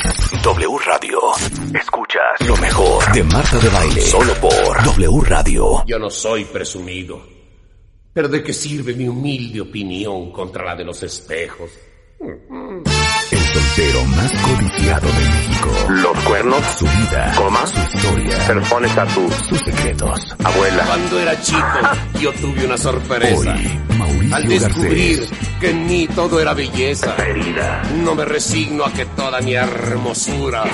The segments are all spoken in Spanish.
W Radio. Escuchas lo mejor de Marta de Baile. Solo por W Radio. Yo no soy presumido. Pero ¿de qué sirve mi humilde opinión contra la de los espejos? Soltero más codiciado de México. Los cuernos. Su vida. Coma. Su historia. Perfones a tu Sus secretos. abuela. Cuando era chico, yo tuve una sorpresa. Hoy, Mauricio Al descubrir Garcés. que en mí todo era belleza. Herida. No me resigno a que toda mi hermosura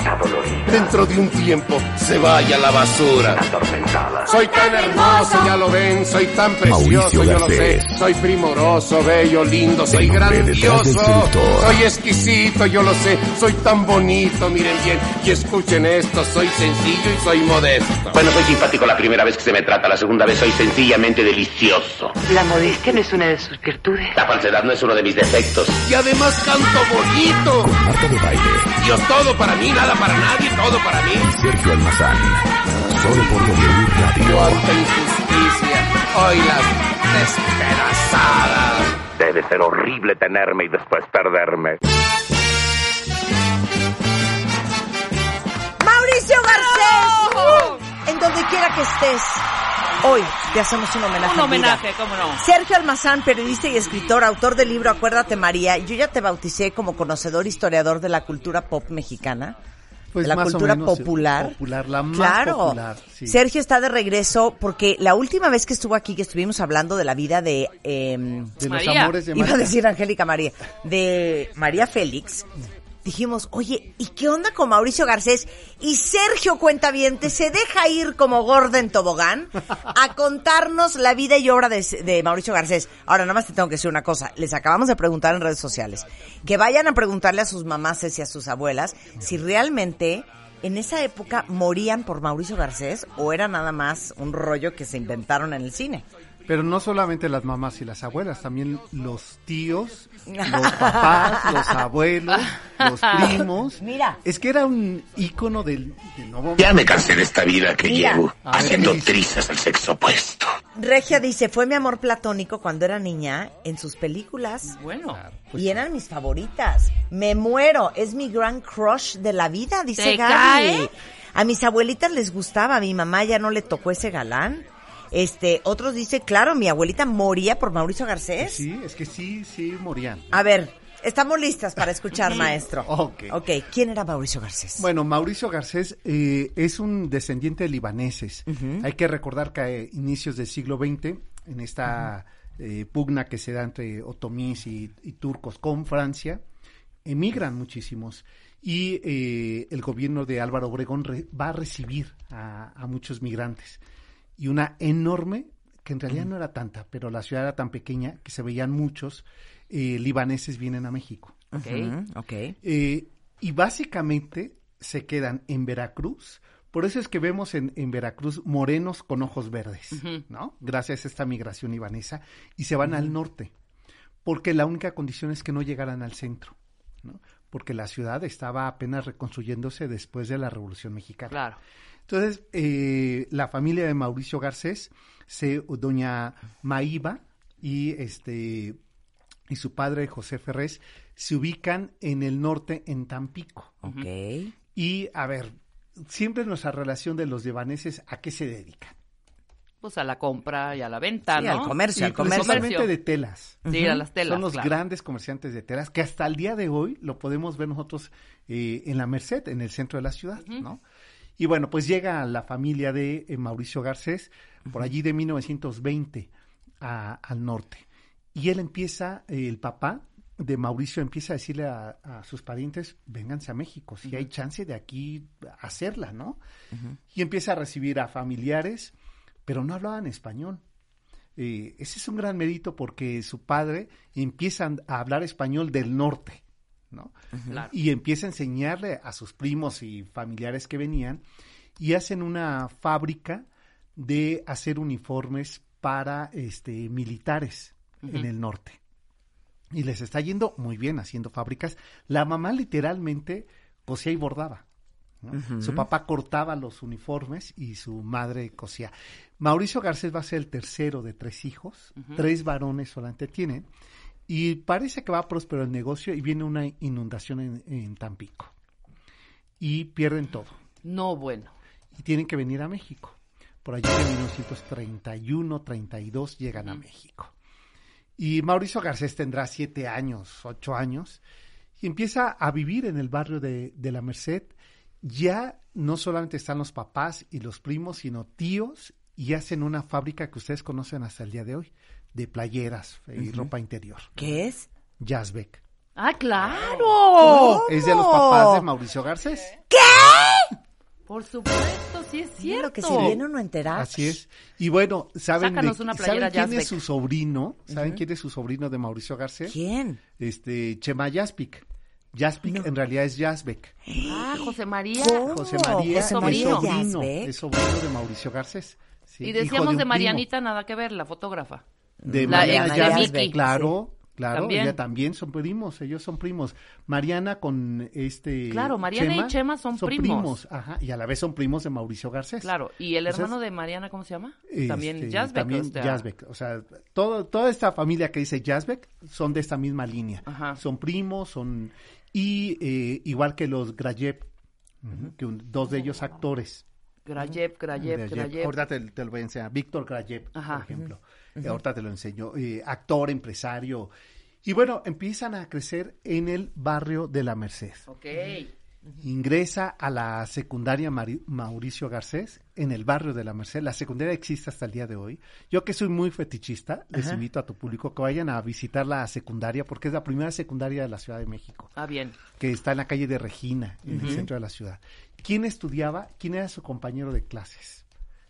dentro de un tiempo se vaya a la basura. Atormentada. Soy tan hermoso, ya lo ven, soy tan precioso, Mauricio yo lo sé. Soy primoroso, bello, lindo, soy grandioso. Soy exquisito, yo lo sé. Soy tan bonito, miren bien. Y escuchen esto, soy sencillo y soy modesto. Bueno, soy simpático la primera vez que se me trata, la segunda vez soy sencillamente delicioso. La modestia no es una de sus virtudes. La falsedad no es uno de mis defectos. Y además canto bonito. Con Marta de Baile. Dios todo para mí, nada para nadie, todo para mí. Sergio Almazán. Solo por W Radio. Cuánta injusticia. Hoy las despedazadas. Debe ser horrible tenerme y después perderme. Donde quiera que estés. Hoy te hacemos un homenaje. Un en homenaje, cómo no. Sergio Almazán, periodista y escritor, autor del libro Acuérdate María. Yo ya te bauticé como conocedor historiador de la cultura pop mexicana. Pues de la más o cultura menos, popular. popular, la más claro. popular, sí. Sergio está de regreso porque la última vez que estuvo aquí, que estuvimos hablando de la vida de... em, De los María. amores de Iba a María. decir Angélica María, de María Félix, dijimos, oye, ¿y qué onda con Mauricio Garcés? Y Sergio Cuentaviente se deja ir como gorda en tobogán a contarnos la vida y obra de, de Mauricio Garcés. Ahora, nada más te tengo que decir una cosa, les acabamos de preguntar en redes sociales, que vayan a preguntarle a sus mamases y a sus abuelas si realmente... En esa época morían por Mauricio Garcés o era nada más un rollo que se inventaron en el cine. Pero no solamente las mamás y las abuelas, también los tíos, los papás, los abuelos, los primos. Mira. Es que era un ícono del, del nuevo... Ya me cansé de esta vida que Mira. llevo ver, haciendo trizas al sexo opuesto. Regia dice, fue mi amor platónico cuando era niña en sus películas Bueno. y eran mis favoritas. Me muero, es mi gran crush de la vida, dice ¿Te Gaby. cae? A mis abuelitas les gustaba, a mi mamá ya no le tocó ese galán. Este, otros dice, claro, mi abuelita moría por Mauricio Garcés. Sí, es que sí, sí morían. A ver, estamos listas para escuchar, maestro. Ok. Ok, ¿quién era Mauricio Garcés? Bueno, Mauricio Garcés eh, es un descendiente de libaneses. Hay que recordar que a inicios del siglo XX, en esta eh, pugna que se da entre otomíes y, y turcos con Francia, emigran muchísimos. Y eh, el gobierno de Álvaro Obregón re- va a recibir a, a muchos migrantes. Y una enorme, que en realidad no era tanta, pero la ciudad era tan pequeña que se veían muchos eh, libaneses vienen a México. Ok. Ok. Eh, y básicamente se quedan en Veracruz. Por eso es que vemos en, en Veracruz morenos con ojos verdes, ¿no? Gracias a esta migración ibanesa. Y se van al norte. Porque la única condición es que no llegaran al centro, ¿no? Porque la ciudad estaba apenas reconstruyéndose después de la Revolución Mexicana. Claro. Entonces, eh, la familia de Mauricio Garcés, se, doña Maíba y este y su padre José Ferrés se ubican en el norte en Tampico. Ok. Y a ver, siempre nuestra relación de los libaneses, ¿a qué se dedican? Pues a la compra y a la venta, Sí, ¿no? al comercio, al Y comercio. principalmente de telas. Sí, a las telas. Son los claro. grandes comerciantes de telas que hasta el día de hoy lo podemos ver nosotros eh, en la Merced, en el centro de la ciudad, ¿no? Y bueno, pues llega la familia de eh, Mauricio Garcés, por allí de 1920 a- al norte. Y él empieza, eh, el papá de Mauricio empieza a decirle a, a sus parientes, vénganse a México, si hay chance de aquí hacerla, ¿no? Y empieza a recibir a familiares, pero no hablaban español. Eh, ese es un gran mérito porque su padre empieza a hablar español del norte, ¿no? Claro. Y empieza a enseñarle a sus primos y familiares que venían y hacen una fábrica de hacer uniformes para este militares en el norte. Y les está yendo muy bien haciendo fábricas. La mamá literalmente cosía y bordaba. ¿no? Su papá cortaba los uniformes y su madre cosía. Mauricio Garcés va a ser el tercero de tres hijos, tres varones solamente tiene, y parece que va próspero el negocio y viene una inundación en, en Tampico. Y pierden todo. No, bueno. Y tienen que venir a México. Por allá en 1931, 32 llegan a México. Y Mauricio Garcés tendrá siete años, ocho años, y empieza a vivir en el barrio de, de La Merced. Ya no solamente están los papás y los primos, sino tíos, y hacen una fábrica que ustedes conocen hasta el día de hoy, de playeras y ropa interior. ¿Qué es? Jazzbeck. ¡Ah, claro! Es de los papás de Mauricio Garcés. Por supuesto, sí es cierto. lo que se viene enterar. Así es. Y bueno, ¿saben, de- ¿saben quién es su sobrino? ¿Saben quién es su sobrino de Mauricio Garcés? ¿Quién? Este, Chema Jaspic. Jaspic en realidad es Jazzbeck. Ah, José María. ¿Cómo? José María José es sobrino, Jazzbeck. es sobrino de Mauricio Garcés. Sí, Y decíamos de primo. Marianita, nada que ver, la fotógrafa. De La Mariana ex. Claro, claro, También. ella también son primos, ellos son primos. Mariana con este Claro, Mariana y Chema son primos. Ajá, y a la vez son primos de Mauricio Garcés. Claro, ¿y el Entonces, hermano de Mariana cómo se llama? Este, También Jazzbeck. También o sea. O sea, todo, toda esta familia que dice Jazzbeck son de esta misma línea. Ajá. Son primos, son... Y eh, igual que los Grayev, que un- dos de ellos actores. Grayev, Grayev, Grayev. Ahorita te, te lo voy a enseñar. Víctor Grayev, por ejemplo. Ahorita te lo enseño. Eh, actor, empresario. Y bueno, empiezan a crecer en el barrio de la Merced. Ok. Ingresa a la secundaria Mari- Mauricio Garcés en el barrio de la Merced. La secundaria existe hasta el día de hoy. Yo que soy muy fetichista, les invito a tu público que vayan a visitar la secundaria porque es la primera secundaria de la Ciudad de México, Ah, bien. que está en la calle de Regina, en el centro de la ciudad. ¿Quién estudiaba? ¿Quién era su compañero de clases?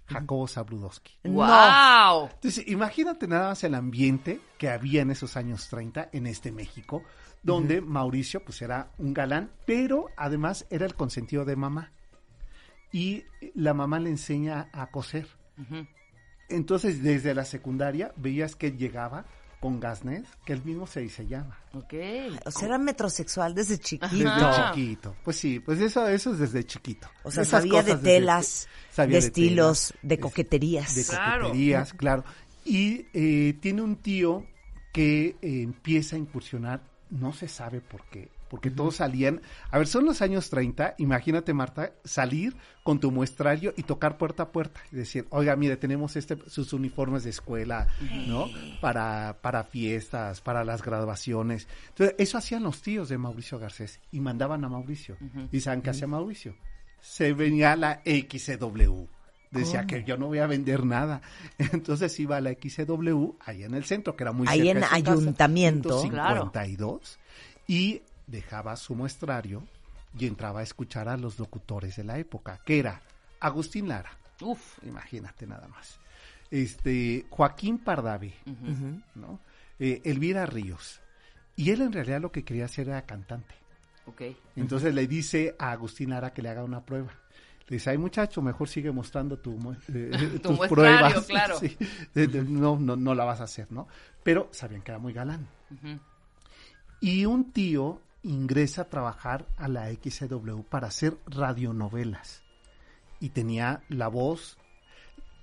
Jacobo Zabludowski. ¡Wow! Entonces, imagínate nada más el ambiente que había en esos años 30 en este México, donde Mauricio pues era un galán, pero además era el consentido de mamá. Y la mamá le enseña a coser. Entonces, desde la secundaria veías que él llegaba con gasnet, que él mismo se diseñaba. Ok. O sea, era metrosexual desde chiquito. Desde chiquito. Pues sí, pues eso, eso es desde chiquito. O sea, Esas sabía de desde- telas, sabía de estilos, telas, de coqueterías. de Claro. coqueterías, claro. Y eh, tiene un tío que eh, empieza a incursionar, no se sabe por qué, porque todos salían, a ver, son los años 30, imagínate Marta, salir con tu muestrario y tocar puerta a puerta y decir, oiga, mire, tenemos este, sus uniformes de escuela, ¿no? Para, para fiestas, para las graduaciones. Entonces, eso hacían los tíos de Mauricio Garcés y mandaban a Mauricio. ¿Y saben qué hacía Mauricio? Se venía a la XCW. Decía que yo no voy a vender nada. Entonces iba a la XCW, ahí en el centro, que era muy Ahí cerca en de su casa, Ayuntamiento. 152, y dejaba su muestrario y entraba a escuchar a los locutores de la época, que era Agustín Lara, Uf. imagínate nada más, este Joaquín Pardavé, ¿no? Eh, Elvira Ríos. Y él en realidad lo que quería hacer era cantante. Ok. Entonces le dice a Agustín Lara que le haga una prueba. Le dice, ay muchacho, mejor sigue mostrando tu, eh, Tu tus pruebas. claro. Sí. No, no, no la vas a hacer, ¿no? Pero sabían que era muy galán. Y un tío ingresa a trabajar a la XCW para hacer radionovelas. Y tenía la voz,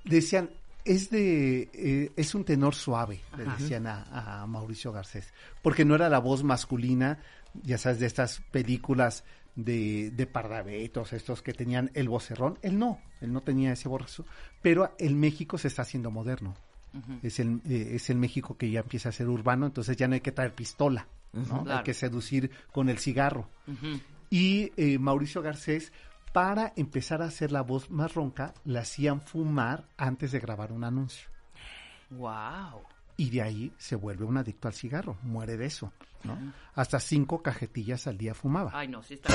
decían, es de, eh, es un tenor suave, le decían a, a Mauricio Garcés, porque no era la voz masculina, ya sabes, de estas películas de, de Pardavé, todos estos que tenían el vocerrón, él no, él no tenía ese borrazo, pero el México se está haciendo moderno. Es el, eh, es el México que ya empieza a ser urbano, entonces ya no hay que traer pistola, ¿no? Hay que seducir con el cigarro. Y eh, Mauricio Garcés, para empezar a hacer la voz más ronca, la hacían fumar antes de grabar un anuncio. Wow. Y de ahí se vuelve un adicto al cigarro, muere de eso, ¿no? Hasta cinco cajetillas al día fumaba. Ay, no, sí está.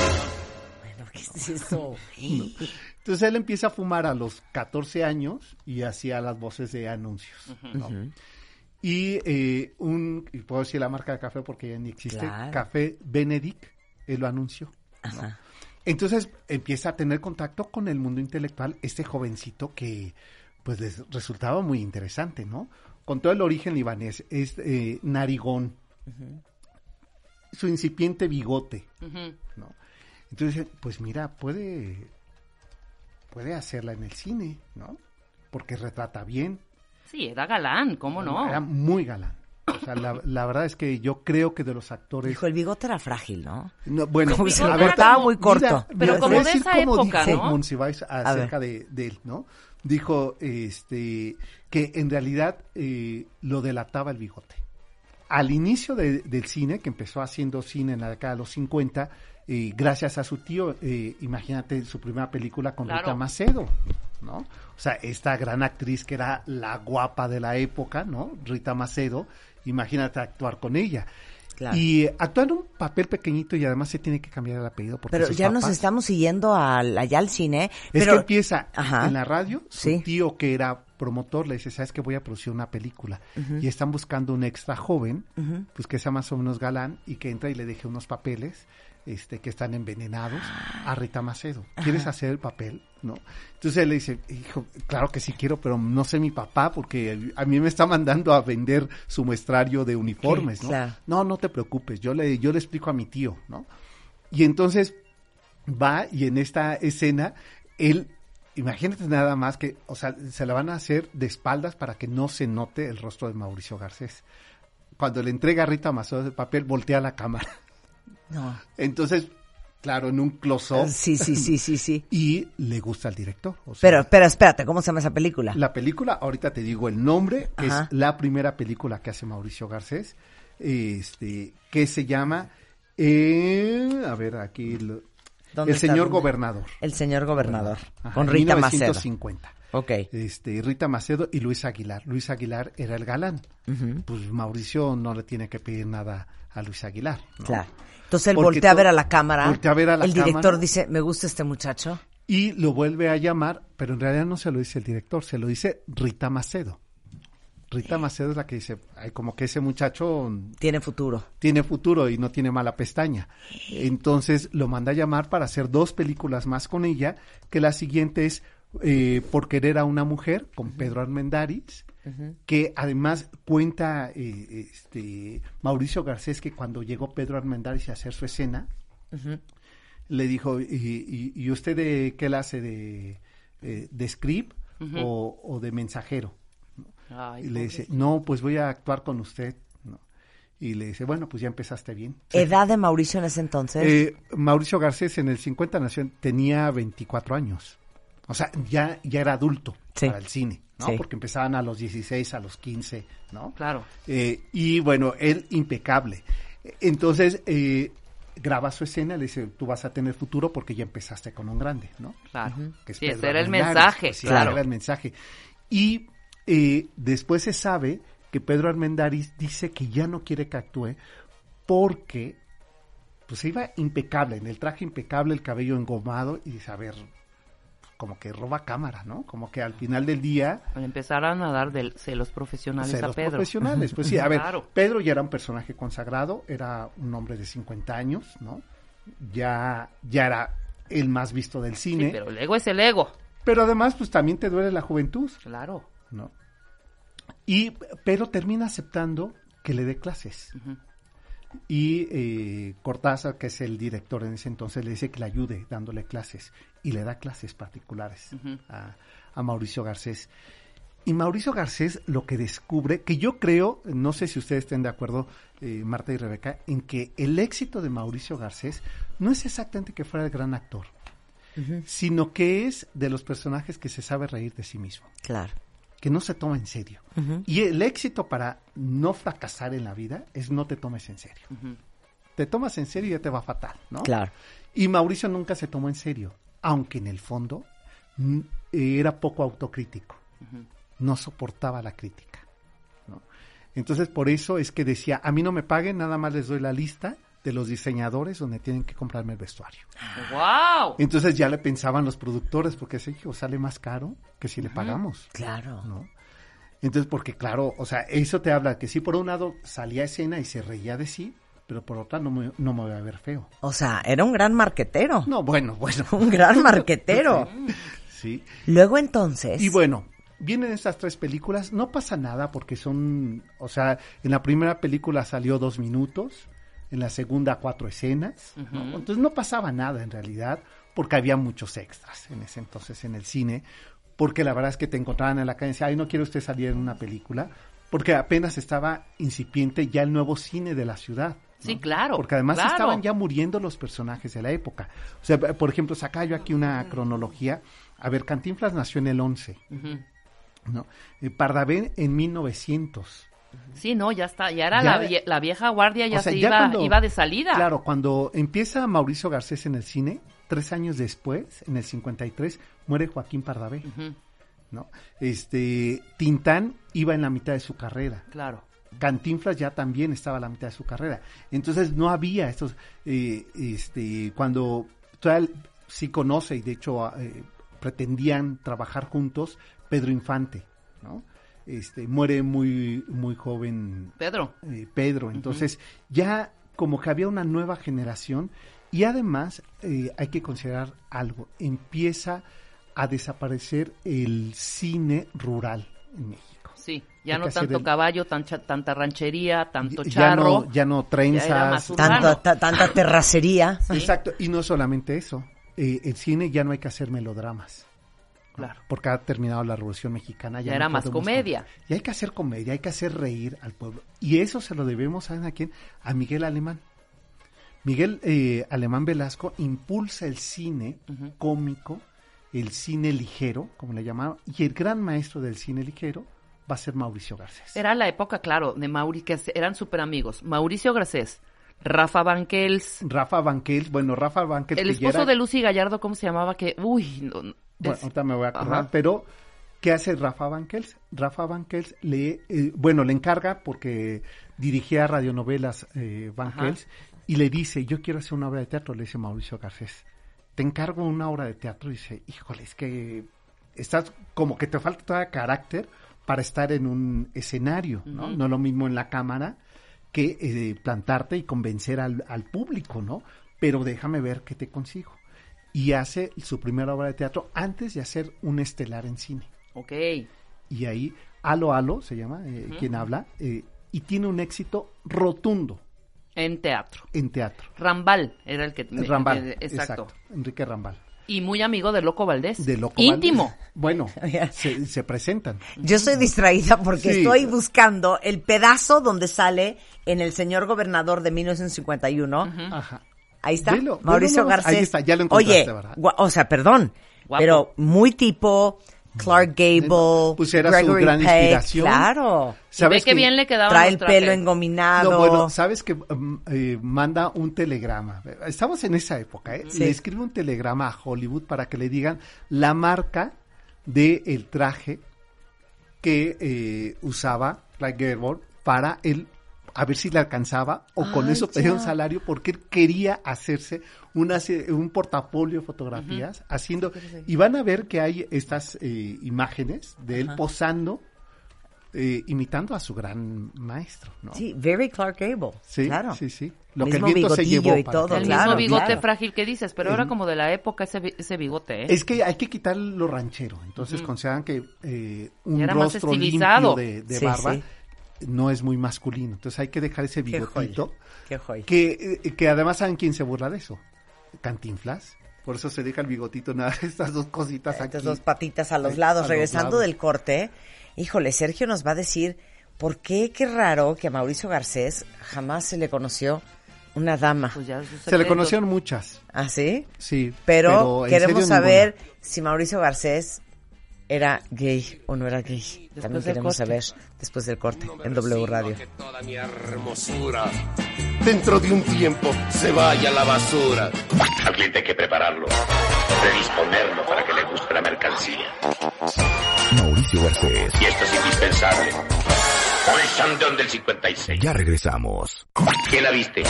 Bueno, ¿qué es eso? Entonces él empieza a fumar a los 14 años y hacía las voces de anuncios, ¿no? Y eh, un, y puedo decir la marca de café porque ya ni existe, Claro. Café Benedict, él lo anunció. Entonces empieza a tener contacto con el mundo intelectual este jovencito que pues les resultaba muy interesante, ¿no? Con todo el origen libanés, es eh, narigón, su incipiente bigote. ¿no? Entonces, pues mira, puede, puede hacerla en el cine, ¿no? Porque retrata bien. Sí, era galán, ¿cómo no? Era muy galán. O sea, la, la verdad es que yo creo que de los actores... Dijo, el bigote era frágil, ¿no? No, bueno, Como que se a le ver, cortaba como- muy corto. Mira, Pero mira, como de decir esa cómo época, dijo ¿no? Monsiváis acerca de, de él, ¿no? Dijo este que en realidad eh, lo delataba el bigote. Al inicio de- del cine, que empezó haciendo cine en la década de los 50, eh, gracias a su tío, eh, imagínate su primera película con Claro. Rita Macedo, ¿no? O sea, esta gran actriz que era la guapa de la época, ¿no? Rita Macedo, imagínate actuar con ella. Claro. Y actúa en un papel pequeñito y además se tiene que cambiar el apellido porque Pero ya nos estamos siguiendo al, allá al cine. Es pero, que empieza Ajá. en la radio, su Sí. tío que era promotor le dice, sabes que voy a producir una película y están buscando un extra joven, pues que sea más o menos galán y que entra y le deje unos papeles este que están envenenados a Rita Macedo. ¿Quieres hacer el papel? ¿No? Entonces él le dice, hijo, claro que sí quiero, pero no sé mi papá porque a mí me está mandando a vender su muestrario de uniformes, ¿no? claro. No, no te preocupes, yo le, yo le explico a mi tío, ¿no? Y entonces va y en esta escena él imagínate nada más que o sea se la van a hacer de espaldas para que no se note el rostro de Mauricio Garcés cuando le entrega a Rita Macedo el papel voltea la cámara No. entonces claro en un close up Sí, sí, sí, sí, sí. y le gusta al director o sea, Pero, pero espérate, ¿cómo se llama esa película? la película ahorita te digo el nombre Ajá. es la primera película que hace Mauricio Garcés este que se llama eh, a ver aquí lo- ¿Dónde el está? señor ¿Dónde? gobernador El señor gobernador. Ajá, con Rita Macedo. 1950. Ok. Este, Rita Macedo y Luis Aguilar. Luis Aguilar era el galán. Pues Mauricio no le tiene que pedir nada a Luis Aguilar. ¿no? Claro. Entonces él Porque voltea a ver a la cámara. voltea a ver a la el director cámara. dice, me gusta este muchacho. Y lo vuelve a llamar, pero en realidad no se lo dice el director, se lo dice Rita Macedo. Rita Macedo es la que dice, ay, como que ese muchacho Tiene futuro. tiene futuro y no tiene mala pestaña. Entonces lo manda a llamar para hacer dos películas más con ella, que la siguiente es eh, Por querer a una mujer, con Pedro Armendáriz, que además cuenta eh, este Mauricio Garcés que cuando llegó Pedro Armendáriz a hacer su escena, le dijo, ¿y, y- y usted de qué la hace? ¿De, eh, de script o, o de mensajero? Ay, Y le dice, no, pues voy a actuar con usted. ¿no? Y le dice, bueno, pues ya empezaste bien. Edad de Mauricio en ese entonces. Eh, Mauricio Garcés en el 50 nació, tenía 24 años. O sea, ya, ya era adulto Sí. para el cine, ¿no? Sí. Porque empezaban a los 16, a los 15, ¿no? Claro. Eh, y bueno, él impecable. Entonces, eh, graba su escena, le dice, tú vas a tener futuro porque ya empezaste con un grande, ¿no? Claro. que es Sí, ese era el mensaje, pues, claro. era el mensaje. Y eh, después se sabe que Pedro Armendáriz dice que ya no quiere que actúe porque pues se iba impecable, en el traje impecable, el cabello engomado y dice, a ver, como que roba cámara, ¿no? Como que al final del día Al empezar a de celos profesionales celos a Pedro. profesionales. Pues sí, a ver, Claro. Pedro ya era un personaje consagrado, era un hombre de 50 años, ¿no? Ya, ya era el más visto del Sí, cine. pero el ego es el ego. Pero además, pues también te duele la juventud, Claro. ¿no? Y, pero termina aceptando que le dé clases. Y eh, Cortázar, que es el director en ese entonces, le dice que le ayude dándole clases. Y le da clases particulares a, a Mauricio Garcés. Y Mauricio Garcés lo que descubre, que yo creo, no sé si ustedes estén de acuerdo, eh, Marta y Rebeca, en que el éxito de Mauricio Garcés no es exactamente que fuera el gran actor, sino que es de los personajes que se sabe reír de sí mismo, Claro. Que no se toma en serio. Y el éxito para no fracasar en la vida es no te tomes en serio. Te tomas en serio y ya te va fatal, ¿no? Claro. Y Mauricio nunca se tomó en serio, aunque en el fondo mm, era poco autocrítico. No soportaba la crítica. ¿no? Entonces, por eso es que decía, a mí no me paguen, nada más les doy la lista de los diseñadores donde tienen que comprarme el vestuario. ¡Wow! Entonces ya le pensaban los productores, porque ese hijo sale más caro que si le pagamos. Claro. ¿no? Entonces, porque claro, o sea, eso te habla que sí, por un lado salía a escena y se reía de sí, pero por otra no me, no me voy a ver feo. O sea, era un gran marquetero. No, bueno, bueno. Un gran marquetero. Sí. Luego entonces. Y bueno, vienen estas tres películas, no pasa nada porque son, o sea, en la primera película salió dos minutos, en la segunda cuatro escenas, ¿no? entonces no pasaba nada en realidad porque había muchos extras en ese entonces en el cine, porque la verdad es que te encontraban en la calle y decían, ay, no quiere usted salir en una película, porque apenas estaba incipiente ya el nuevo cine de la ciudad. ¿no? Sí, claro, Porque además claro. estaban ya muriendo los personajes de la época. O sea, por ejemplo, saca yo aquí una cronología. A ver, Cantinflas nació en el 11. Ujú. ¿no? Eh, Pardavé en 1900. Sí, no, ya está, ya era Ya- la, vie- la vieja guardia, ya O sea, se ya iba, cuando- iba de salida. Claro, cuando empieza Mauricio Garcés en el cine, tres años después, en el 53, muere Joaquín Pardavé. ¿no? Este, Tintán iba en la mitad de su carrera. Claro. Cantinflas ya también estaba a la mitad de su carrera. Entonces no había estos, eh, este, cuando todavía sí conoce y de hecho eh, pretendían trabajar juntos, Pedro Infante, ¿no? Este, muere muy, muy joven Pedro. eh, Pedro. Entonces, ya como que había una nueva generación y además eh, hay que considerar algo. Empieza a desaparecer el cine rural en México. Sí, ya Hay no tanto el- caballo, tan cha- tanta ranchería, tanto Ya charro. no, ya no trenzas. más urbano. Tanto, ta- tanta terracería. Sí. Exacto, y no solamente eso. eh, el cine ya no hay que hacer melodramas. Claro. Porque ha terminado la Revolución Mexicana. Ya no era más comedia. Y hay que hacer comedia, hay que hacer reír al pueblo. Y eso se lo debemos, ¿saben a quién? A Miguel Alemán. Miguel eh, Alemán Velasco impulsa el cine cómico, el cine ligero, como le llamaron, y el gran maestro del cine ligero va a ser Mauricio Garcés. Era la época, claro, de Mauri, que eran súper amigos. Mauricio Garcés, Rafa Banquels, Rafa Banquels, bueno, Rafa Banquels. el esposo era- de Lucy Gallardo, ¿cómo se llamaba? Que, uy, no, Bueno, es- ahorita me voy a acordar, Ajá. pero ¿qué hace Rafa Banquels? Rafa Banquels le, eh, bueno, le encarga porque dirigía radionovelas eh, Banquels y le dice, yo quiero hacer una obra de teatro, le dice Mauricio Garcés. Te encargo una obra de teatro y dice, híjole, es que estás como que te falta todavía carácter para estar en un escenario, ¿no? No es lo mismo en la cámara que eh, plantarte y convencer al, al público, ¿no? Pero déjame ver qué te consigo. Y hace su primera obra de teatro antes de hacer un estelar en cine. ok. Y ahí, Alo Alo se llama, eh, quien habla, eh, y tiene un éxito rotundo En teatro. en teatro. Rambal era el que... Rambal, eh, exacto. exacto. Enrique Rambal. Y muy amigo de Loco Valdés. De Loco Íntimo. Valdés. Bueno, se, se presentan. Yo estoy distraída porque Sí. estoy buscando el pedazo donde sale en El Señor Gobernador de 1951. Ajá. Ahí está, Mauricio Garcés. ahí está, ya lo encontraste, Oye, ¿verdad? o sea, perdón, Guapo. pero muy tipo Clark Gable, Pues era su Gregory gran Peck, inspiración. Claro. Ve que bien le quedaba Trae el pelo engominado. No, bueno, sabes que um, eh, manda un telegrama. Estamos en esa época, ¿eh? Sí. Le escribe un telegrama a Hollywood para que le digan la marca del el traje que eh, usaba Clark Gable para él a ver si le alcanzaba o con Ay, eso pedía un salario porque él quería hacerse una, un portafolio de fotografías haciendo y van a ver que hay estas eh, imágenes de él posando eh, imitando a su gran maestro, ¿no? Sí, very Clark Gable. Sí, claro. sí, sí. Lo que el viento se llevó y todo, El claro, mismo bigote claro. frágil que dices, pero era como de la época ese, ese bigote, ¿eh? Es que hay que quitar lo ranchero. Entonces consideran que eh, un Era más rostro limpio de, de Sí, barba sí. No es muy masculino. Entonces hay que dejar ese Qué bigotito. joya. Qué joya. Que, eh, que además saben quién se burla de eso. Cantinflas. Por eso se deja el bigotito nada, estas dos cositas aquí. Estas dos patitas a los lados. a los Regresando lados. del corte, híjole, Sergio nos va a decir por qué, qué raro que a Mauricio Garcés jamás se le conoció una dama. Pues ya Se le conocieron muchas, ¿Ah, sí? sí. Pero, queremos serio, saber si Mauricio Garcés era gay o no era gay. También del queremos saber después del corte en W Radio. Que toda mi hermosura dentro de un tiempo se vaya a la basura. Al cliente hay que prepararlo, predisponerlo para que le guste la mercancía. Mauricio Garcés. Y esto es indispensable. Por el del 56. Ya regresamos. ¿Quién la viste?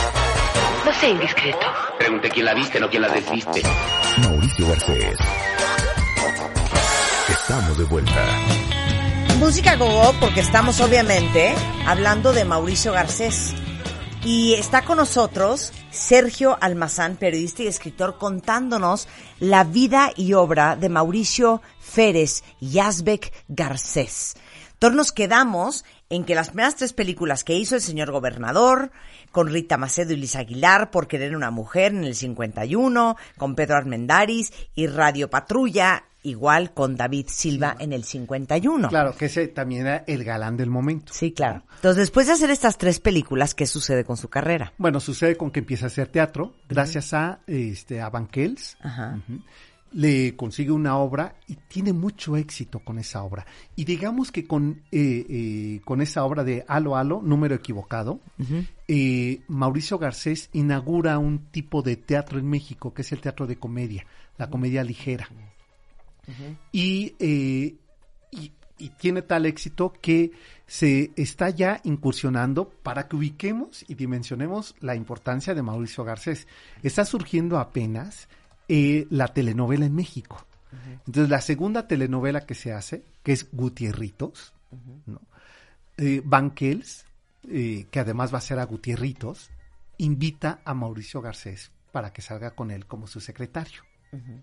No sea indiscreto. Pregunté quién la viste, no quién la desviste. Mauricio Garcés. Estamos de vuelta. Música gogo porque estamos obviamente hablando de Mauricio Garcés. Y está con nosotros Sergio Almazán, periodista y escritor, contándonos la vida y obra de Mauricio Férez Yazbek Garcés. Entonces nos quedamos en que las primeras tres películas que hizo el señor gobernador, con Rita Macedo y Liz Aguilar, Por querer una mujer en el 51, con Pedro Armendáriz y Radio Patrulla, igual con David Silva en el 51. Claro, que ese también era el galán del momento. Sí, claro. Entonces, después de hacer estas tres películas, ¿qué sucede con su carrera? Bueno, sucede con que empieza a hacer teatro, gracias a este a Banquels. Ajá. Ujú. Le consigue una obra y tiene mucho éxito con esa obra. Y digamos que con, eh, eh, con esa obra de Alo Alo, número equivocado, eh, Mauricio Garcés inaugura un tipo de teatro en México, que es el teatro de comedia, la comedia ligera. Y, eh, y, y tiene tal éxito que se está ya incursionando para que ubiquemos y dimensionemos la importancia de Mauricio Garcés. Está surgiendo apenas eh, la telenovela en México. Entonces, la segunda telenovela que se hace, que es Gutierritos, ¿no? Eh, Banquels, eh, que además va a ser a Gutierritos, invita a Mauricio Garcés para que salga con él como su secretario.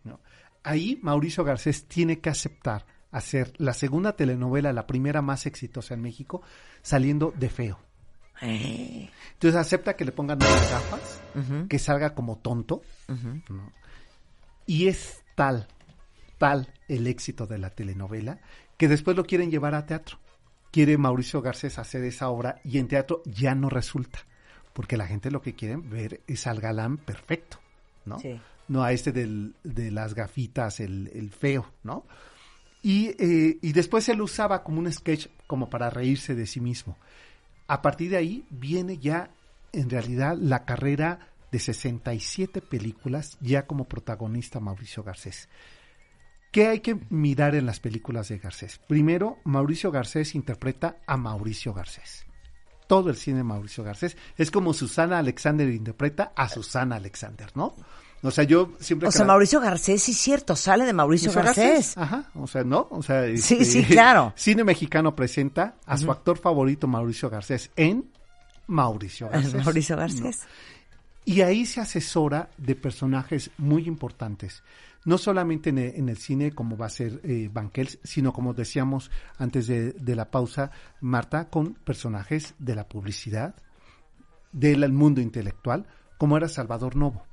¿no? Ahí Mauricio Garcés tiene que aceptar hacer la segunda telenovela, la primera más exitosa en México, saliendo de feo. Eh, Entonces acepta que le pongan unas gafas, que salga como tonto. ¿no? y es tal, tal el éxito de la telenovela, que después lo quieren llevar a teatro. Quiere Mauricio Garcés hacer esa obra y en teatro ya no resulta, porque la gente lo que quiere ver es al galán perfecto, ¿no? Sí. No a este del, de las gafitas, el, el feo, ¿no? Y, eh, y después él usaba como un sketch como para reírse de sí mismo. A partir de ahí viene ya en realidad la carrera de 67 películas ya como protagonista Mauricio Garcés. ¿Qué hay que mirar en las películas de Garcés? Primero, Mauricio Garcés interpreta a Mauricio Garcés. Todo el cine de Mauricio Garcés es como Susana Alexander interpreta a Susana Alexander, ¿no? O sea, yo siempre... O sea, Mauricio Garcés, sí es cierto, sale de Mauricio Garcés. Ajá, o sea, ¿no? O sea, Sí, este, sí, claro. Cine mexicano presenta a su actor favorito Mauricio Garcés en Mauricio Garcés. Mauricio ¿no? Garcés. Y ahí se asesora de personajes muy importantes, no solamente en el, en el cine como va a ser eh, Banquels, sino como decíamos antes de, de la pausa, Marta, con personajes de la publicidad, del mundo intelectual, como era Salvador Novo.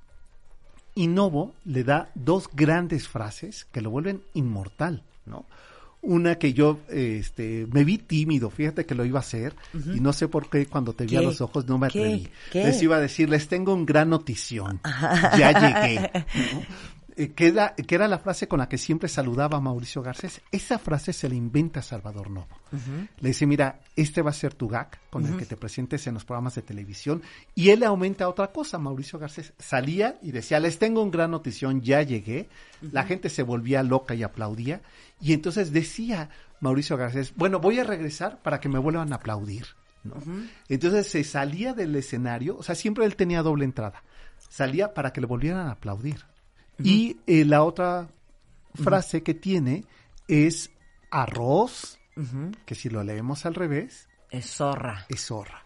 Y Novo le da dos grandes frases que lo vuelven inmortal, ¿no? Una que yo este, me vi tímido, fíjate que lo iba a hacer, y no sé por qué cuando te vi a los ojos no me atreví. ¿Qué? Les iba a decir, les tengo un gran notición, ya llegué. ¿no? Eh, que, era, que era la frase con la que siempre saludaba a Mauricio Garcés. Esa frase se la inventa Salvador Novo. Le dice, mira, este va a ser tu gag con el que te presentes en los programas de televisión. Y él le aumenta otra cosa, Mauricio Garcés. Salía y decía, les tengo un gran notición, ya llegué. La gente se volvía loca y aplaudía. Y entonces decía Mauricio Garcés, bueno, voy a regresar para que me vuelvan a aplaudir. ¿no? Entonces se salía del escenario, o sea, siempre él tenía doble entrada. Salía para que le volvieran a aplaudir. Y eh, la otra frase que tiene es arroz, que si lo leemos al revés, Es zorra. es zorra.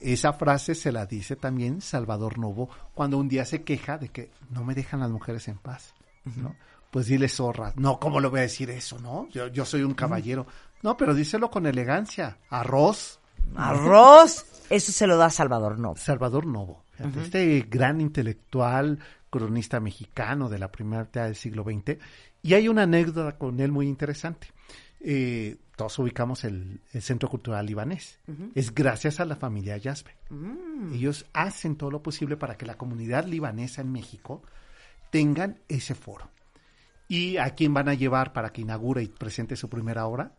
Esa frase se la dice también Salvador Novo cuando un día se queja de que no me dejan las mujeres en paz, ¿no? Pues dile zorra. No, ¿cómo le voy a decir eso, no? Yo, yo soy un caballero. No, pero díselo con elegancia. Arroz. Arroz. Eso se lo da Salvador Novo. Salvador Novo, este gran intelectual, cronista mexicano de la primera mitad del siglo XX. Y hay una anécdota con él muy interesante. Eh, todos ubicamos el, el Centro Cultural Libanés. Es gracias a la familia Yazbe. Ellos hacen todo lo posible para que la comunidad libanesa en México tengan ese foro. ¿Y a quién van a llevar para que inaugure y presente su primera obra?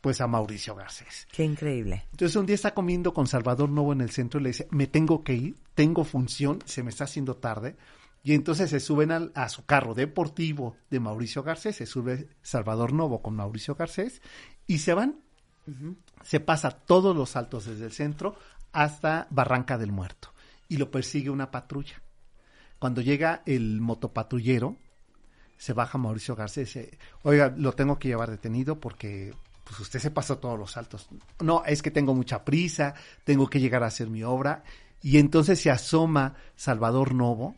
Pues a Mauricio Garcés. Qué increíble. Entonces un día está comiendo con Salvador Novo en el centro y le dice, me tengo que ir, tengo función, se me está haciendo tarde. Y entonces se suben al- a su carro deportivo de Mauricio Garcés, se sube Salvador Novo con Mauricio Garcés y se van. Se pasa todos los saltos desde el centro hasta Barranca del Muerto y lo persigue una patrulla. Cuando llega el motopatrullero, se baja Mauricio Garcés, dice, oiga, lo tengo que llevar detenido porque pues usted se pasó todos los saltos. No, es que tengo mucha prisa, tengo que llegar a hacer mi obra. Y entonces se asoma Salvador Novo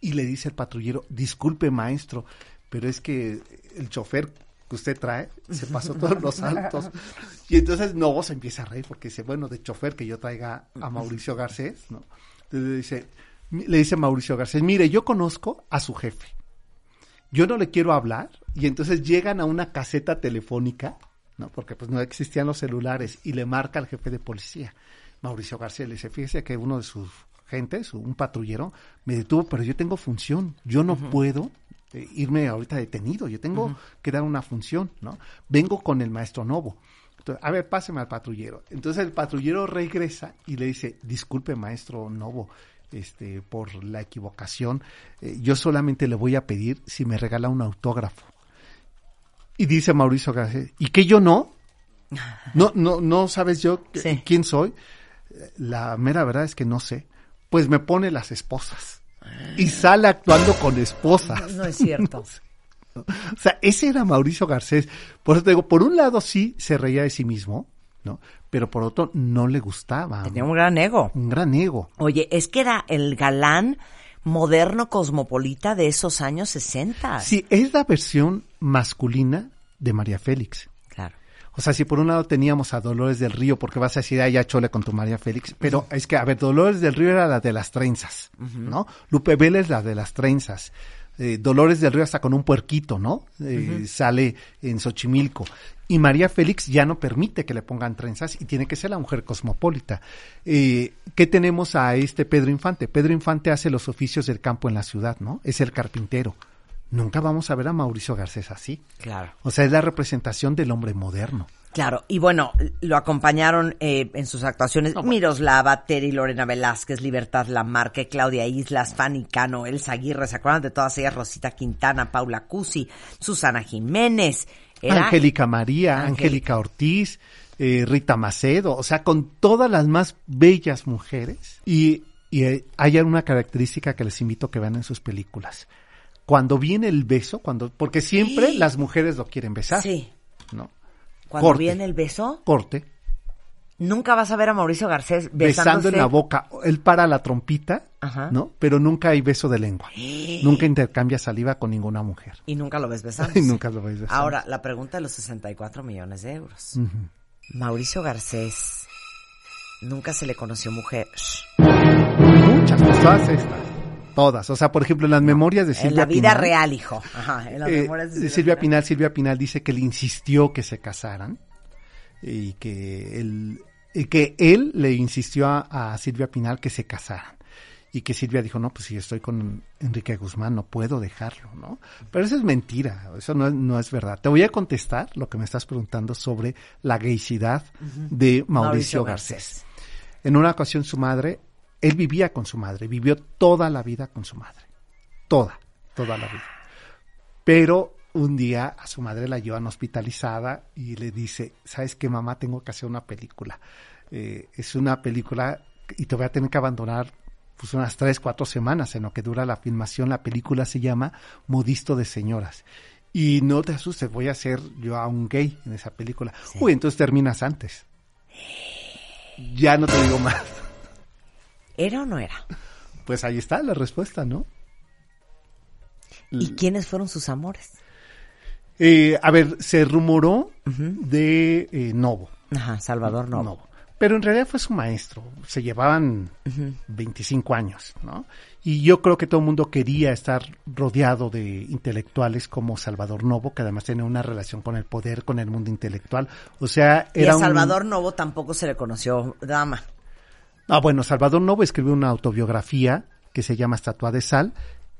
y le dice al patrullero, disculpe maestro, pero es que el chofer que usted trae se pasó todos los saltos. Y entonces Novo se empieza a reír porque dice, bueno, de chofer que yo traiga a Mauricio Garcés, ¿no? Entonces dice, le dice Mauricio Garcés, mire, yo conozco a su jefe. Yo no le quiero hablar y entonces llegan a una caseta telefónica, ¿no? Porque pues no existían los celulares y le marca al jefe de policía. Mauricio García le dice, fíjese que uno de sus gentes, un patrullero, me detuvo, pero yo tengo función, yo no puedo eh, irme ahorita detenido, yo tengo que dar una función, ¿no? Vengo con el maestro Novo. Entonces, a ver, páseme al patrullero. Entonces el patrullero regresa y le dice, disculpe maestro Novo, este, por la equivocación, eh, yo solamente le voy a pedir si me regala un autógrafo. Y dice Mauricio García, ¿y que yo no? No, no, no sabes yo Sí. quién soy. La mera verdad es que no sé. Pues me pone las esposas. Y sale actuando con esposas. No es cierto. O sea, ese era Mauricio Garcés. Por eso te digo, por un lado sí se reía de sí mismo, ¿no? Pero por otro no le gustaba. Tenía un gran ego. Un gran ego. Oye, es que era el galán moderno cosmopolita de esos años 60. Sí, es la versión masculina de María Félix. Claro. O sea, si por un lado teníamos a Dolores del Río, porque vas a decir, ay, ya chole con tu María Félix, pero es que, a ver, Dolores del Río era la de las trenzas, ¿no? Lupe Vélez la de las trenzas. Eh, Dolores del Río hasta con un puerquito, ¿no? Eh, Sale en Xochimilco. Y María Félix ya no permite que le pongan trenzas y tiene que ser la mujer cosmopolita. Eh, ¿Qué tenemos a este Pedro Infante? Pedro Infante hace los oficios del campo en la ciudad, ¿no? Es el carpintero. Nunca vamos a ver a Mauricio Garcés así. Claro. O sea, es la representación del hombre moderno. Claro, y bueno, lo acompañaron eh, en sus actuaciones Miroslava, Terry, Lorena Velázquez, Libertad Lamarque, Claudia Islas, Fanny Cano, Elsa Aguirre, ¿se acuerdan de todas ellas? Rosita Quintana, Paula Cusi, Susana Jiménez. Era- Angélica María, Angélica. Ortiz, eh, Rita Macedo, o sea, con todas las más bellas mujeres. Y, y eh, hay una característica que les invito a que vean en sus películas. Cuando viene el beso, cuando, porque siempre las mujeres lo quieren besar, Sí. ¿no? Cuando Corte. viene el beso, Corte, nunca vas a ver a Mauricio Garcés besando en la boca, él para la trompita, Ajá. ¿no? Pero nunca hay beso de lengua. nunca intercambia saliva con ninguna mujer. Y nunca lo ves besando. Y nunca lo ves besando. Ahora, la pregunta de los 64 millones de euros. Mauricio Garcés nunca se le conoció mujer. Muchas, todas estas. Todas. O sea, por ejemplo, en las memorias de Silvia En la vida Pinal, real, hijo. Ajá, en las eh, memorias de Silvia, Pinal. Silvia Pinal dice que le insistió que se casaran y que él, y que él le insistió a, a Silvia Pinal que se casaran. Y que Silvia dijo, no, pues si estoy con Enrique Guzmán, no puedo dejarlo, ¿no? Pero eso es mentira, eso no es, no es verdad. Te voy a contestar lo que me estás preguntando sobre la gaycidad de Mauricio, Mauricio Garcés. En una ocasión su madre, él vivía con su madre, vivió toda la vida con su madre. Toda, toda la vida. Pero un día a su madre la llevan hospitalizada y le dice, ¿sabes qué, mamá? Tengo que hacer una película. Eh, es una película y te voy a tener que abandonar pues unas tres, cuatro semanas en lo que dura la filmación. La película se llama Modisto de Señoras. Y no te asustes, voy a ser yo a un gay en esa película. Uy, entonces terminas antes. Ya no te digo más. ¿Era o no era? Pues ahí está la respuesta, ¿no? ¿Y quiénes fueron sus amores? Eh, a ver, se rumoró de eh, Novo. Ajá, Salvador Novo. Novo. Pero en realidad fue su maestro. Se llevaban 25 años, ¿no? Y yo creo que todo el mundo quería estar rodeado de intelectuales como Salvador Novo, que además tenía una relación con el poder, con el mundo intelectual. O sea, Y era a un- Salvador Novo tampoco se le conoció dama. Ah, bueno, Salvador Novo escribió una autobiografía que se llama Estatua de Sal,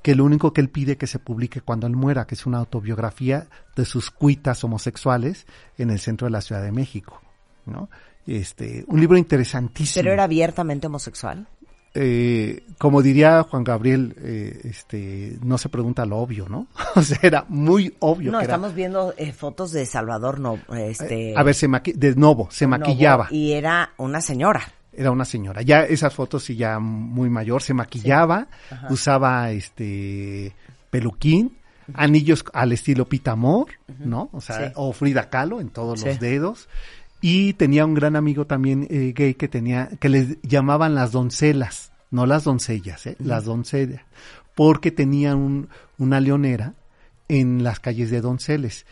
que lo único que él pide que se publique cuando él muera, que es una autobiografía de sus cuitas homosexuales en el centro de la Ciudad de México, ¿no? Este, un libro interesantísimo. Pero era abiertamente homosexual. Eh, como diría Juan Gabriel, eh, este, no se pregunta lo obvio, ¿no? o sea, era muy obvio. No, que era- estamos viendo eh, fotos de Salvador Novo. Este, a ver, se maqui- de Novo, se Novo, maquillaba. Y era una señora. Era una señora. Ya esas fotos sí ya muy mayor, se maquillaba, usaba este peluquín, Anillos al estilo Pitamor, ¿no? O sea, Sí. o Frida Kahlo en todos Sí. los dedos. Y tenía un gran amigo también eh, gay que tenía, que les llamaban las doncelas, no las doncellas, ¿eh? las doncellas, porque tenía un, una leonera en las calles de Donceles,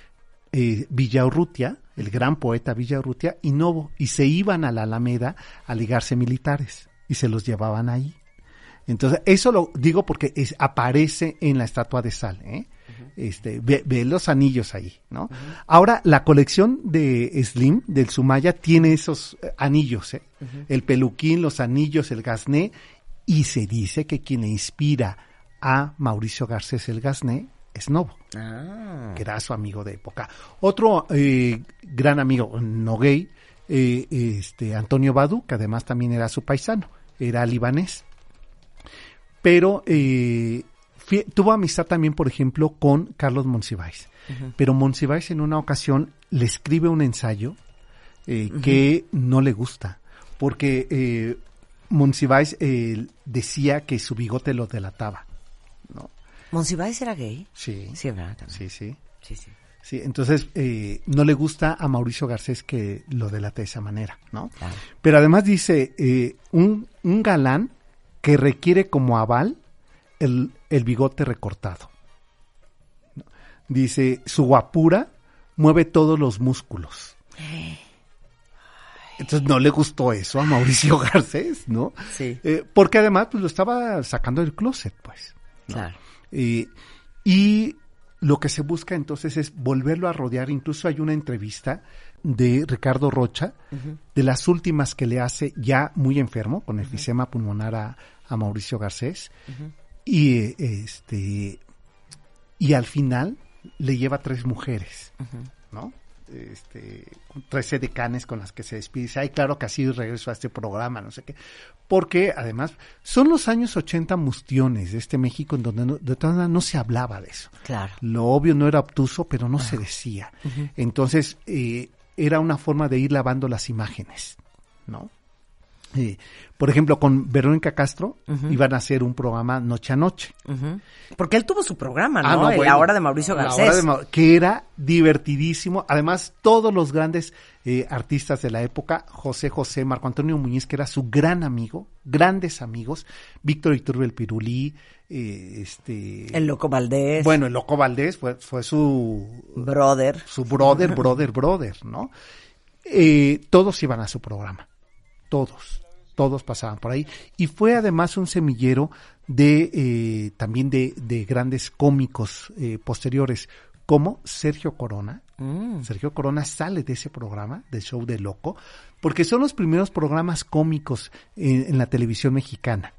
eh, Villaurrutia, el gran poeta Villaurrutia, y Novo, y se iban a la Alameda a ligarse militares, y se los llevaban ahí. Entonces, eso lo digo porque es, aparece en la estatua de sal, ¿eh? Este, ve, ve los anillos ahí, ¿no? Ahora, la colección de Slim, del Sumaya, tiene esos eh, anillos, ¿eh? El peluquín, los anillos, el gasné, y se dice que quien le inspira a Mauricio Garcés el gasné es Novo Ah. que era su amigo de época. Otro eh, gran amigo, no gay, eh, este, Antonio Badu, que además también era su paisano, era libanés. Pero eh, tuvo amistad también, por ejemplo, con Carlos Monsiváis. Pero Monsiváis en una ocasión le escribe un ensayo eh, que no le gusta, porque eh, Monsiváis eh, decía que su bigote lo delataba. ¿no? ¿Monsiváis era gay? Sí, Sí, ¿verdad? También. sí, sí. Sí, sí. Sí, entonces eh, no le gusta a Mauricio Garcés que lo delate de esa manera, ¿no? Claro. Pero además dice, eh, un, un galán que requiere como aval el, el bigote recortado. Dice, su guapura mueve todos los músculos. Entonces no le gustó eso a Mauricio Garcés, ¿no? Sí. Eh, porque además pues, lo estaba sacando del closet, pues. ¿no? Claro. Eh, y lo que se busca entonces es volverlo a rodear. Incluso hay una entrevista de Ricardo Rocha, de las últimas que le hace ya muy enfermo, con enfisema pulmonar a, a Mauricio Garcés. Y este y al final le lleva tres mujeres, ¿no? Este, con tres decanes con las que se despide. Dice, ay, claro que así regreso a este programa, no sé qué. Porque además son los años 80 mustiones de este México en donde no, de todas maneras no se hablaba de eso. Claro. Lo obvio no era obtuso, pero no se decía. Entonces, eh, era una forma de ir lavando las imágenes, ¿no? Eh, por ejemplo, con Verónica Castro iban a hacer un programa noche a noche. Porque él tuvo su programa, ¿no? Ah, no, bueno. La hora de Mauricio La Garcés. hora de Mau- que era divertidísimo. Además, todos los grandes eh, artistas de la época, José José, Marco Antonio Muñiz, que era su gran amigo, grandes amigos, Víctor Iturbe el Pirulí, eh, este... El Loco Valdés. Bueno, el Loco Valdés fue, fue su, Brother. su brother, brother, brother, ¿no? Eh, todos iban a su programa, todos, todos pasaban por ahí. Y fue además un semillero de eh, también de, de grandes cómicos eh, posteriores, como Sergio Corona. Mm. Sergio Corona sale de ese programa, del show de Loco, porque son los primeros programas cómicos en, en la televisión mexicana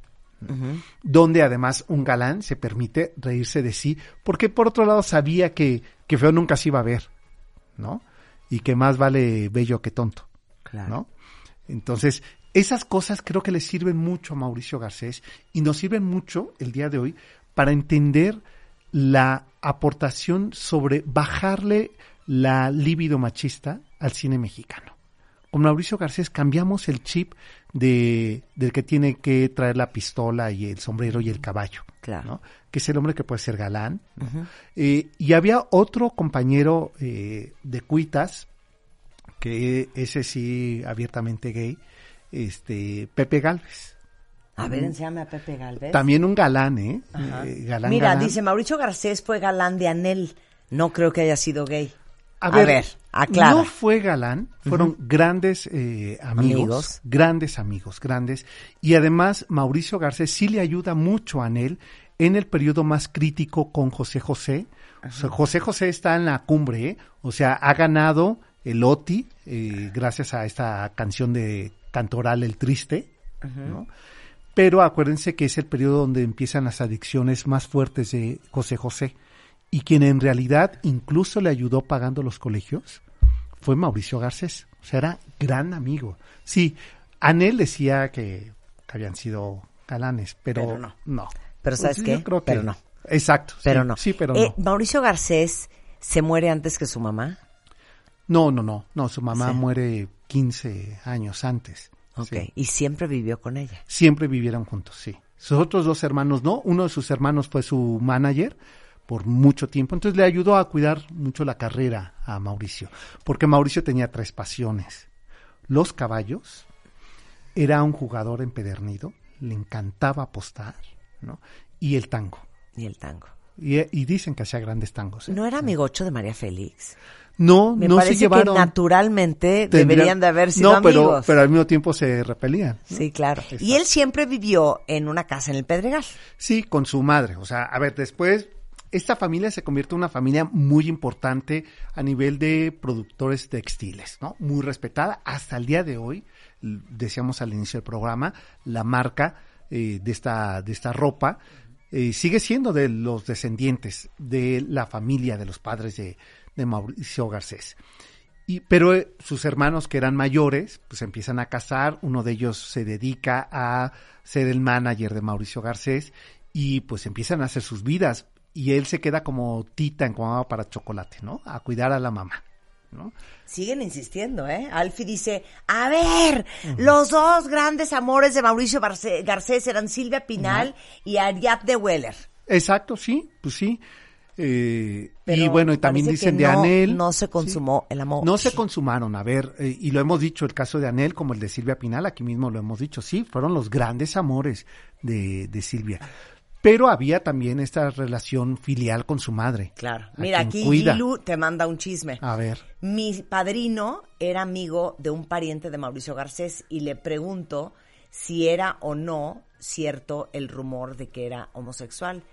donde además un galán se permite reírse de sí, porque por otro lado sabía que, que feo nunca se iba a ver, ¿no? Y que más vale bello que tonto, Claro. ¿no? Entonces, esas cosas creo que le sirven mucho a Mauricio Garcés y nos sirven mucho el día de hoy para entender la aportación sobre bajarle la libido machista al cine mexicano. Con Mauricio Garcés cambiamos el chip de, del que tiene que traer la pistola y el sombrero y el caballo, Claro. ¿no? que es el hombre que puede ser galán. Eh, y había otro compañero eh, de Cuitas, que ese sí abiertamente gay, este Pepe Galvez. A ver, enséñame a Pepe Galvez. También un galán, ¿eh? Eh, galán, Mira, galán. dice Mauricio Garcés fue galán de Anel. No creo que haya sido gay. A A ver, ver, aclara. No fue galán, fueron grandes eh, amigos, Amigos. grandes amigos, grandes. Y además Mauricio Garcés sí le ayuda mucho a Anel en el periodo más crítico con José José. O sea, José José está en la cumbre, ¿eh? o sea, ha ganado el OTI eh, gracias a esta canción de Cantoral El Triste, ¿no? Pero acuérdense que es el periodo donde empiezan las adicciones más fuertes de José José. Y quien en realidad incluso le ayudó pagando los colegios fue Mauricio Garcés. O sea, era gran amigo. Sí, Anel decía que, que habían sido galanes, pero, Pero no. no. Pero ¿sabes Pues qué? yo creo que- Pero no. Exacto. sí, Pero no. Sí, pero Eh, no. Mauricio Garcés se muere antes que su mamá. No, no, no. No, su mamá Sí. muere 15 años antes. Ok. Sí. Y siempre vivió con ella. Siempre vivieron juntos, sí. Sus otros dos hermanos no. Uno de sus hermanos fue su manager, por mucho tiempo. Entonces le ayudó a cuidar mucho la carrera a Mauricio, porque Mauricio tenía tres pasiones. Los caballos, era un jugador empedernido, le encantaba apostar, ¿no? Y el tango. Y el tango. Y, y dicen que hacía grandes tangos. ¿eh? ¿No era amigocho de María Félix? No, Me no parece se llevaron. que naturalmente tendrían- deberían de haber sido No, pero, amigos. pero al mismo tiempo se repelían. Sí, claro. Exacto. Y él siempre vivió en una casa en el Pedregal. Sí, con su madre. O sea, a ver, después esta familia se convierte en una familia muy importante a nivel de productores textiles, ¿no? Muy respetada. Hasta el día de hoy, decíamos al inicio del programa, la marca eh, de, esta, de esta ropa eh, sigue siendo de los descendientes de la familia de los padres de, de Mauricio Garcés. Y, pero eh, sus hermanos que eran mayores, pues empiezan a casar, uno de ellos se dedica a ser el manager de Mauricio Garcés y pues empiezan a hacer sus vidas y él se queda como tita en Cuamaba para chocolate, ¿no? A cuidar a la mamá, ¿no? Siguen insistiendo, ¿eh? Alfie dice, a ver, los dos grandes amores de Mauricio Barce- Garcés eran Silvia Pinal y Ariadne Weller. Exacto, sí, pues sí. Eh, y bueno, y también dicen de no- Anel. no se consumó el amor. No se consumaron, a ver, eh, y lo hemos dicho, el caso de Anel como el de Silvia Pinal, aquí mismo lo hemos dicho, sí, fueron los grandes amores de, de Silvia. Pero había también esta relación filial con su madre. Claro. Mira, aquí cuida. Gilu te manda un chisme. A ver, Mi padrino era amigo de un pariente de Mauricio Garcés y le pregunto si era o no cierto el rumor de que era homosexual.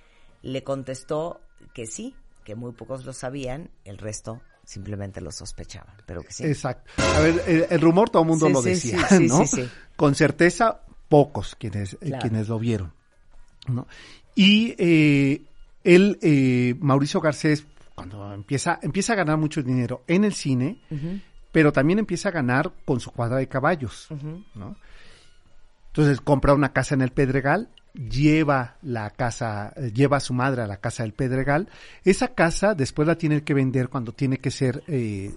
Le contestó que sí, que muy pocos lo sabían, el resto simplemente lo sospechaban, pero que sí. exacto. A ver, el, el rumor todo el mundo Sí, lo decía, sí, sí, ¿no? sí, sí. Con certeza, pocos quienes, eh, Claro. quienes lo vieron, ¿no? Y eh, él, eh, Mauricio Garcés, cuando empieza, empieza a ganar mucho dinero en el cine, pero también empieza a ganar con su cuadra de caballos, ¿no? Entonces compra una casa en el Pedregal, lleva la casa, eh, lleva a su madre a la casa del Pedregal. Esa casa después la tiene que vender cuando tiene que ser, eh,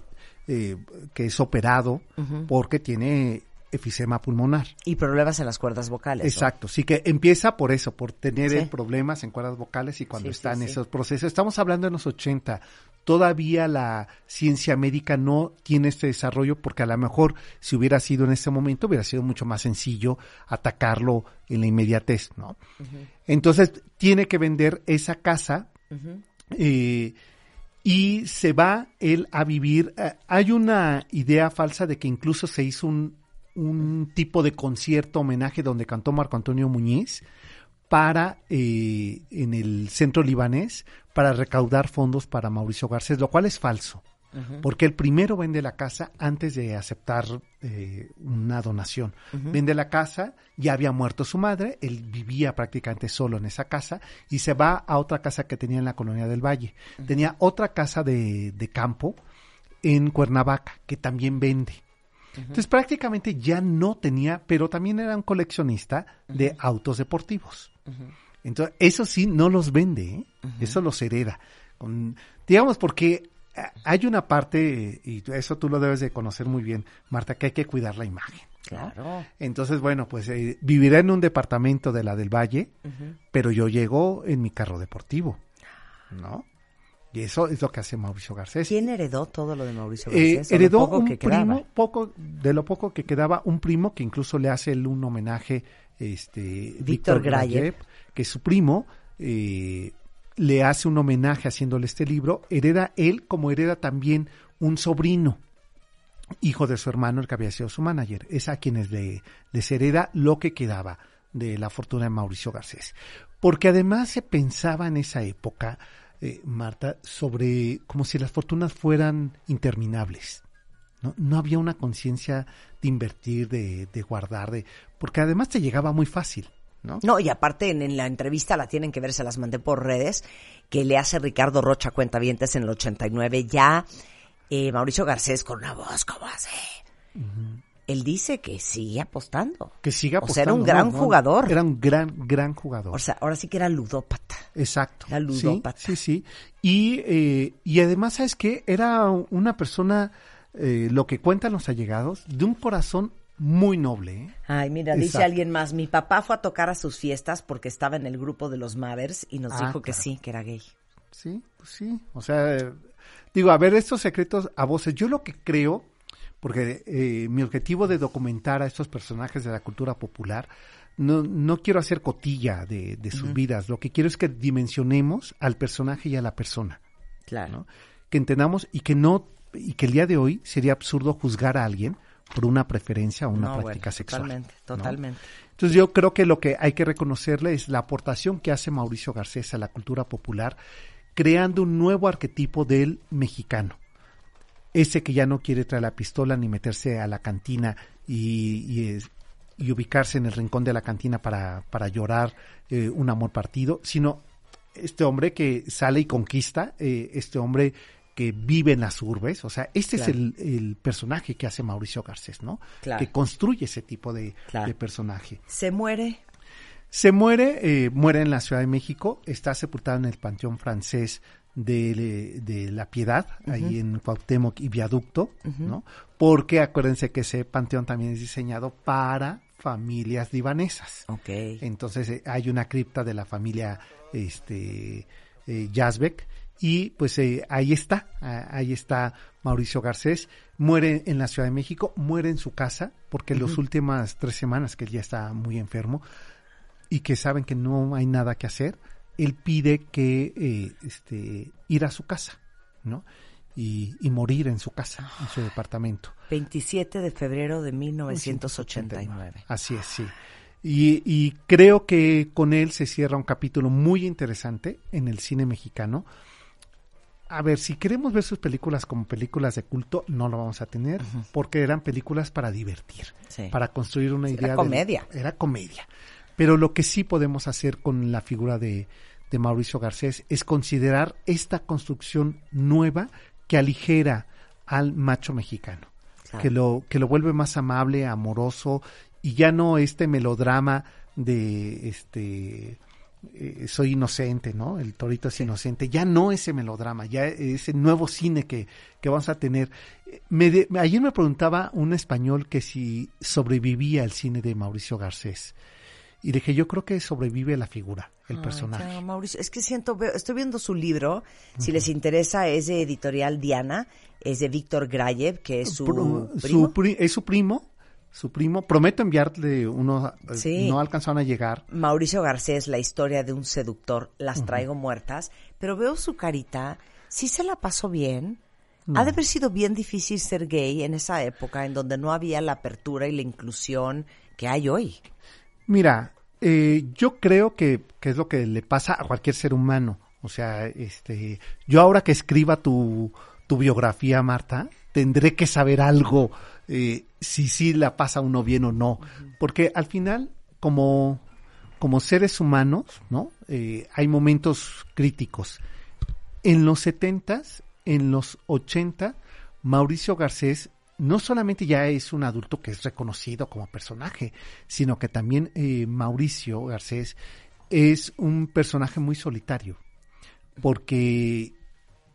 eh, que es operado porque tiene efisema pulmonar. Y problemas en las cuerdas vocales. ¿no? Exacto, sí que empieza por eso, por tener Sí. problemas en cuerdas vocales y cuando Sí, está sí, en sí. esos procesos. Estamos hablando en los 80. Todavía la ciencia médica no tiene este desarrollo porque a lo mejor si hubiera sido en ese momento hubiera sido mucho más sencillo atacarlo en la inmediatez, ¿no? Entonces tiene que vender esa casa eh, y se va él a vivir. eh, hay una idea falsa de que incluso se hizo un, un tipo de concierto homenaje donde cantó Marco Antonio Muñiz para eh, en el centro libanés para recaudar fondos para Mauricio Garcés, lo cual es falso. Porque él primero vende la casa antes de aceptar eh, una donación. Vende la casa, ya había muerto su madre, él vivía prácticamente solo en esa casa y se va a otra casa que tenía en la colonia del Valle. Tenía otra casa de, de campo en Cuernavaca que también vende. Entonces prácticamente ya no tenía, pero también era un coleccionista de autos deportivos. Entonces, eso sí no los vende, ¿eh? eso los hereda. Con- digamos, porque hay una parte, y eso tú lo debes de conocer muy bien, Marta, que hay que cuidar la imagen. ¿no? Claro. Entonces, bueno, pues eh, viviré en un departamento de la del Valle, pero yo llego en mi carro deportivo, ¿no? Y eso es lo que hace Mauricio Garcés. ¿Quién heredó todo lo de Mauricio Eh, Garcés? Heredó poco un que quedaba? primo, poco, de lo poco que quedaba, un primo que incluso le hace él un homenaje, este, Víctor Grayev. que su primo, eh, le hace un homenaje haciéndole este libro, hereda él como hereda también un sobrino, hijo de su hermano, el que había sido su manager, es a quienes le, les hereda lo que quedaba de la fortuna de Mauricio Garcés. Porque además se pensaba en esa época, eh, Marta, sobre como si las fortunas fueran interminables. No, no había una conciencia de invertir, de, de guardar, de, porque además te llegaba muy fácil, ¿no? No, y aparte en, en la entrevista la tienen que ver, se las mandé por redes, que le hace Ricardo Rocha Cuentavientes en el 89, ya eh, Mauricio Garcés con una voz como así. Él dice que sigue apostando. Que siga O sea, era un apostando, gran jugador. Era un gran, gran jugador. O sea, ahora sí que era ludópata. Exacto. Era ludópata. sí, sí. Y, eh, y además, ¿sabes qué? Era una persona, eh, lo que cuentan los allegados, de un corazón muy noble. ¿eh? Ay, mira, dice alguien más, mi papá fue a tocar a sus fiestas porque estaba en el grupo de los Mathers y nos Ah, dijo que sí, que era gay. Sí, pues sí. O sea, digo, a ver, estos secretos a voces. Yo lo que creo, porque eh, mi objetivo de documentar a estos personajes de la cultura popular, no, no quiero hacer cotilla de, de sus vidas. Lo que quiero es que dimensionemos al personaje y a la persona. Claro. ¿no? Que entendamos y que no, y que el día de hoy sería absurdo juzgar a alguien por una preferencia o una No, práctica bueno, sexual. Totalmente, ¿no? totalmente. Entonces yo creo que lo que hay que reconocerle es la aportación que hace Mauricio Garcés a la cultura popular, creando un nuevo arquetipo del mexicano. Ese que ya no quiere traer la pistola ni meterse a la cantina y, y, y ubicarse en el rincón de la cantina para, para llorar eh, un amor partido, sino este hombre que sale y conquista, eh, este hombre que vive en las urbes, o sea, este Claro. es el, el personaje que hace Mauricio Garcés, ¿no? Claro. Que construye ese tipo de, Claro. de personaje. Se muere. Se muere, eh, muere en la Ciudad de México, está sepultado en el Panteón Francés de, de La Piedad, ahí en Cuauhtémoc y Viaducto, ¿no? Porque acuérdense que ese panteón también es diseñado para familias libanesas. Ok. Entonces eh, hay una cripta de la familia este eh, Yazbek y pues eh, ahí está, ah, ahí está Mauricio Garcés, muere en la Ciudad de México, muere en su casa porque las últimas tres semanas que él ya está muy enfermo y que saben que no hay nada que hacer, él pide que eh, este ir a su casa, ¿no? Y, y morir en su casa, en su departamento. 27 de febrero de 1989. Así es, sí. Y, y creo que con él se cierra un capítulo muy interesante en el cine mexicano. A ver, si queremos ver sus películas como películas de culto, no lo vamos a tener, porque eran películas para divertir, Sí. para construir una idea. era de- comedia. era comedia. Pero lo que sí podemos hacer con la figura de, de Mauricio Garcés es considerar esta construcción nueva que aligera al macho mexicano Claro. que lo que lo vuelve más amable, amoroso y ya no este melodrama de este eh, soy inocente, ¿no? El torito es inocente. Ya no ese melodrama, ya ese nuevo cine que, que vamos a tener. Me de- ayer me preguntaba un español que si sobrevivía el cine de Mauricio Garcés. Y dije, yo creo que sobrevive la figura, el Ay, personaje. ya, Mauricio, es que siento, veo- estoy viendo su libro, si les interesa, es de editorial Diana, es de Víctor Grayev, que es su Pro- primo. su pri- es su primo, su primo. Prometo enviarle uno, eh, Sí. no alcanzaron a llegar. Mauricio Garcés, la historia de un seductor, las traigo muertas, pero veo su carita, sí se la pasó bien. Ha de haber sido bien difícil ser gay en esa época en donde no había la apertura y la inclusión que hay hoy. Mira, eh, yo creo que, que es lo que le pasa a cualquier ser humano. O sea, este, yo ahora que escriba tu, tu biografía, Marta, tendré que saber algo, eh, si sí la pasa uno bien o no. Porque al final, como, como seres humanos, ¿no? Eh, hay momentos críticos. En los setentas, en los ochenta, Mauricio Garcés no solamente ya es un adulto que es reconocido como personaje, sino que también eh, Mauricio Garcés es un personaje muy solitario, porque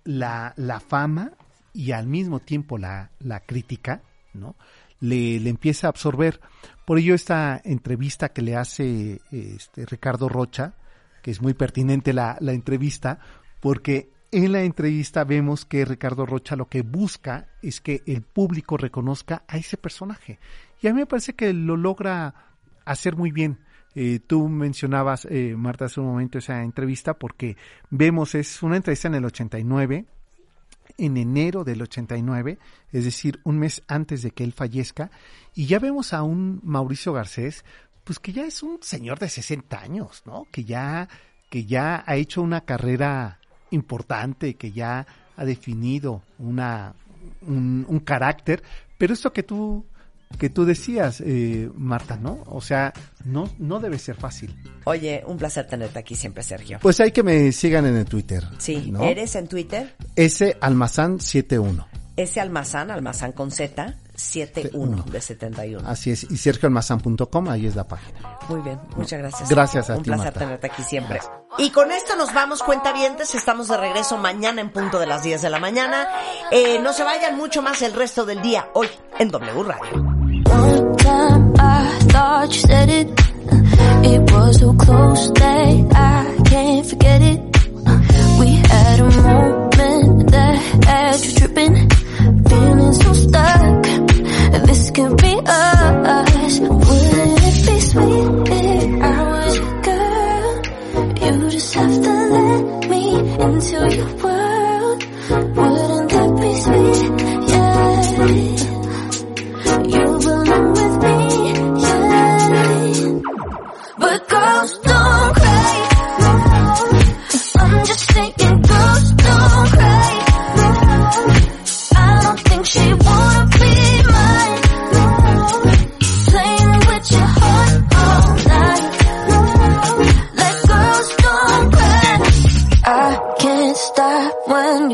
la, la fama y al mismo tiempo la, la crítica, ¿no? Le, le empieza a absorber. Por ello esta entrevista que le hace este, Ricardo Rocha, que es muy pertinente la, la entrevista, porque en la entrevista vemos que Ricardo Rocha lo que busca es que el público reconozca a ese personaje. Y a mí me parece que lo logra hacer muy bien. Eh, tú mencionabas, eh, Marta, hace un momento esa entrevista porque vemos, es una entrevista en el 89, en enero del 89, es decir, un mes antes de que él fallezca, y ya vemos a un Mauricio Garcés, pues que ya es un señor de 60 años, ¿no? Que ya, que ya ha hecho una carrera importante, que ya ha definido una, un, un carácter, pero esto que tú, que tú decías, eh, Marta, ¿no? O sea, no, no debe ser fácil. Oye, un placer tenerte aquí siempre, Sergio. Pues hay que me sigan en el Twitter. Sí, ¿no? eres en Twitter, S Almazán 71. ese almazán, almazán con Z, 71 de 71. Así es, y sergioalmazán.com, ahí es la página. Muy bien, muchas gracias. Gracias a Un ti, placer Marta. tenerte aquí siempre. Y con esto nos vamos, cuentavientes. Estamos de regreso mañana en punto de las 10 de la mañana. Eh, no se vayan mucho más el resto del día hoy en W Radio. We be us. Wouldn't? just have to let me into your world. Wouldn't that be sweet? Yeah. You belong with me. Yeah. But go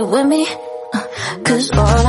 with me? Cause all I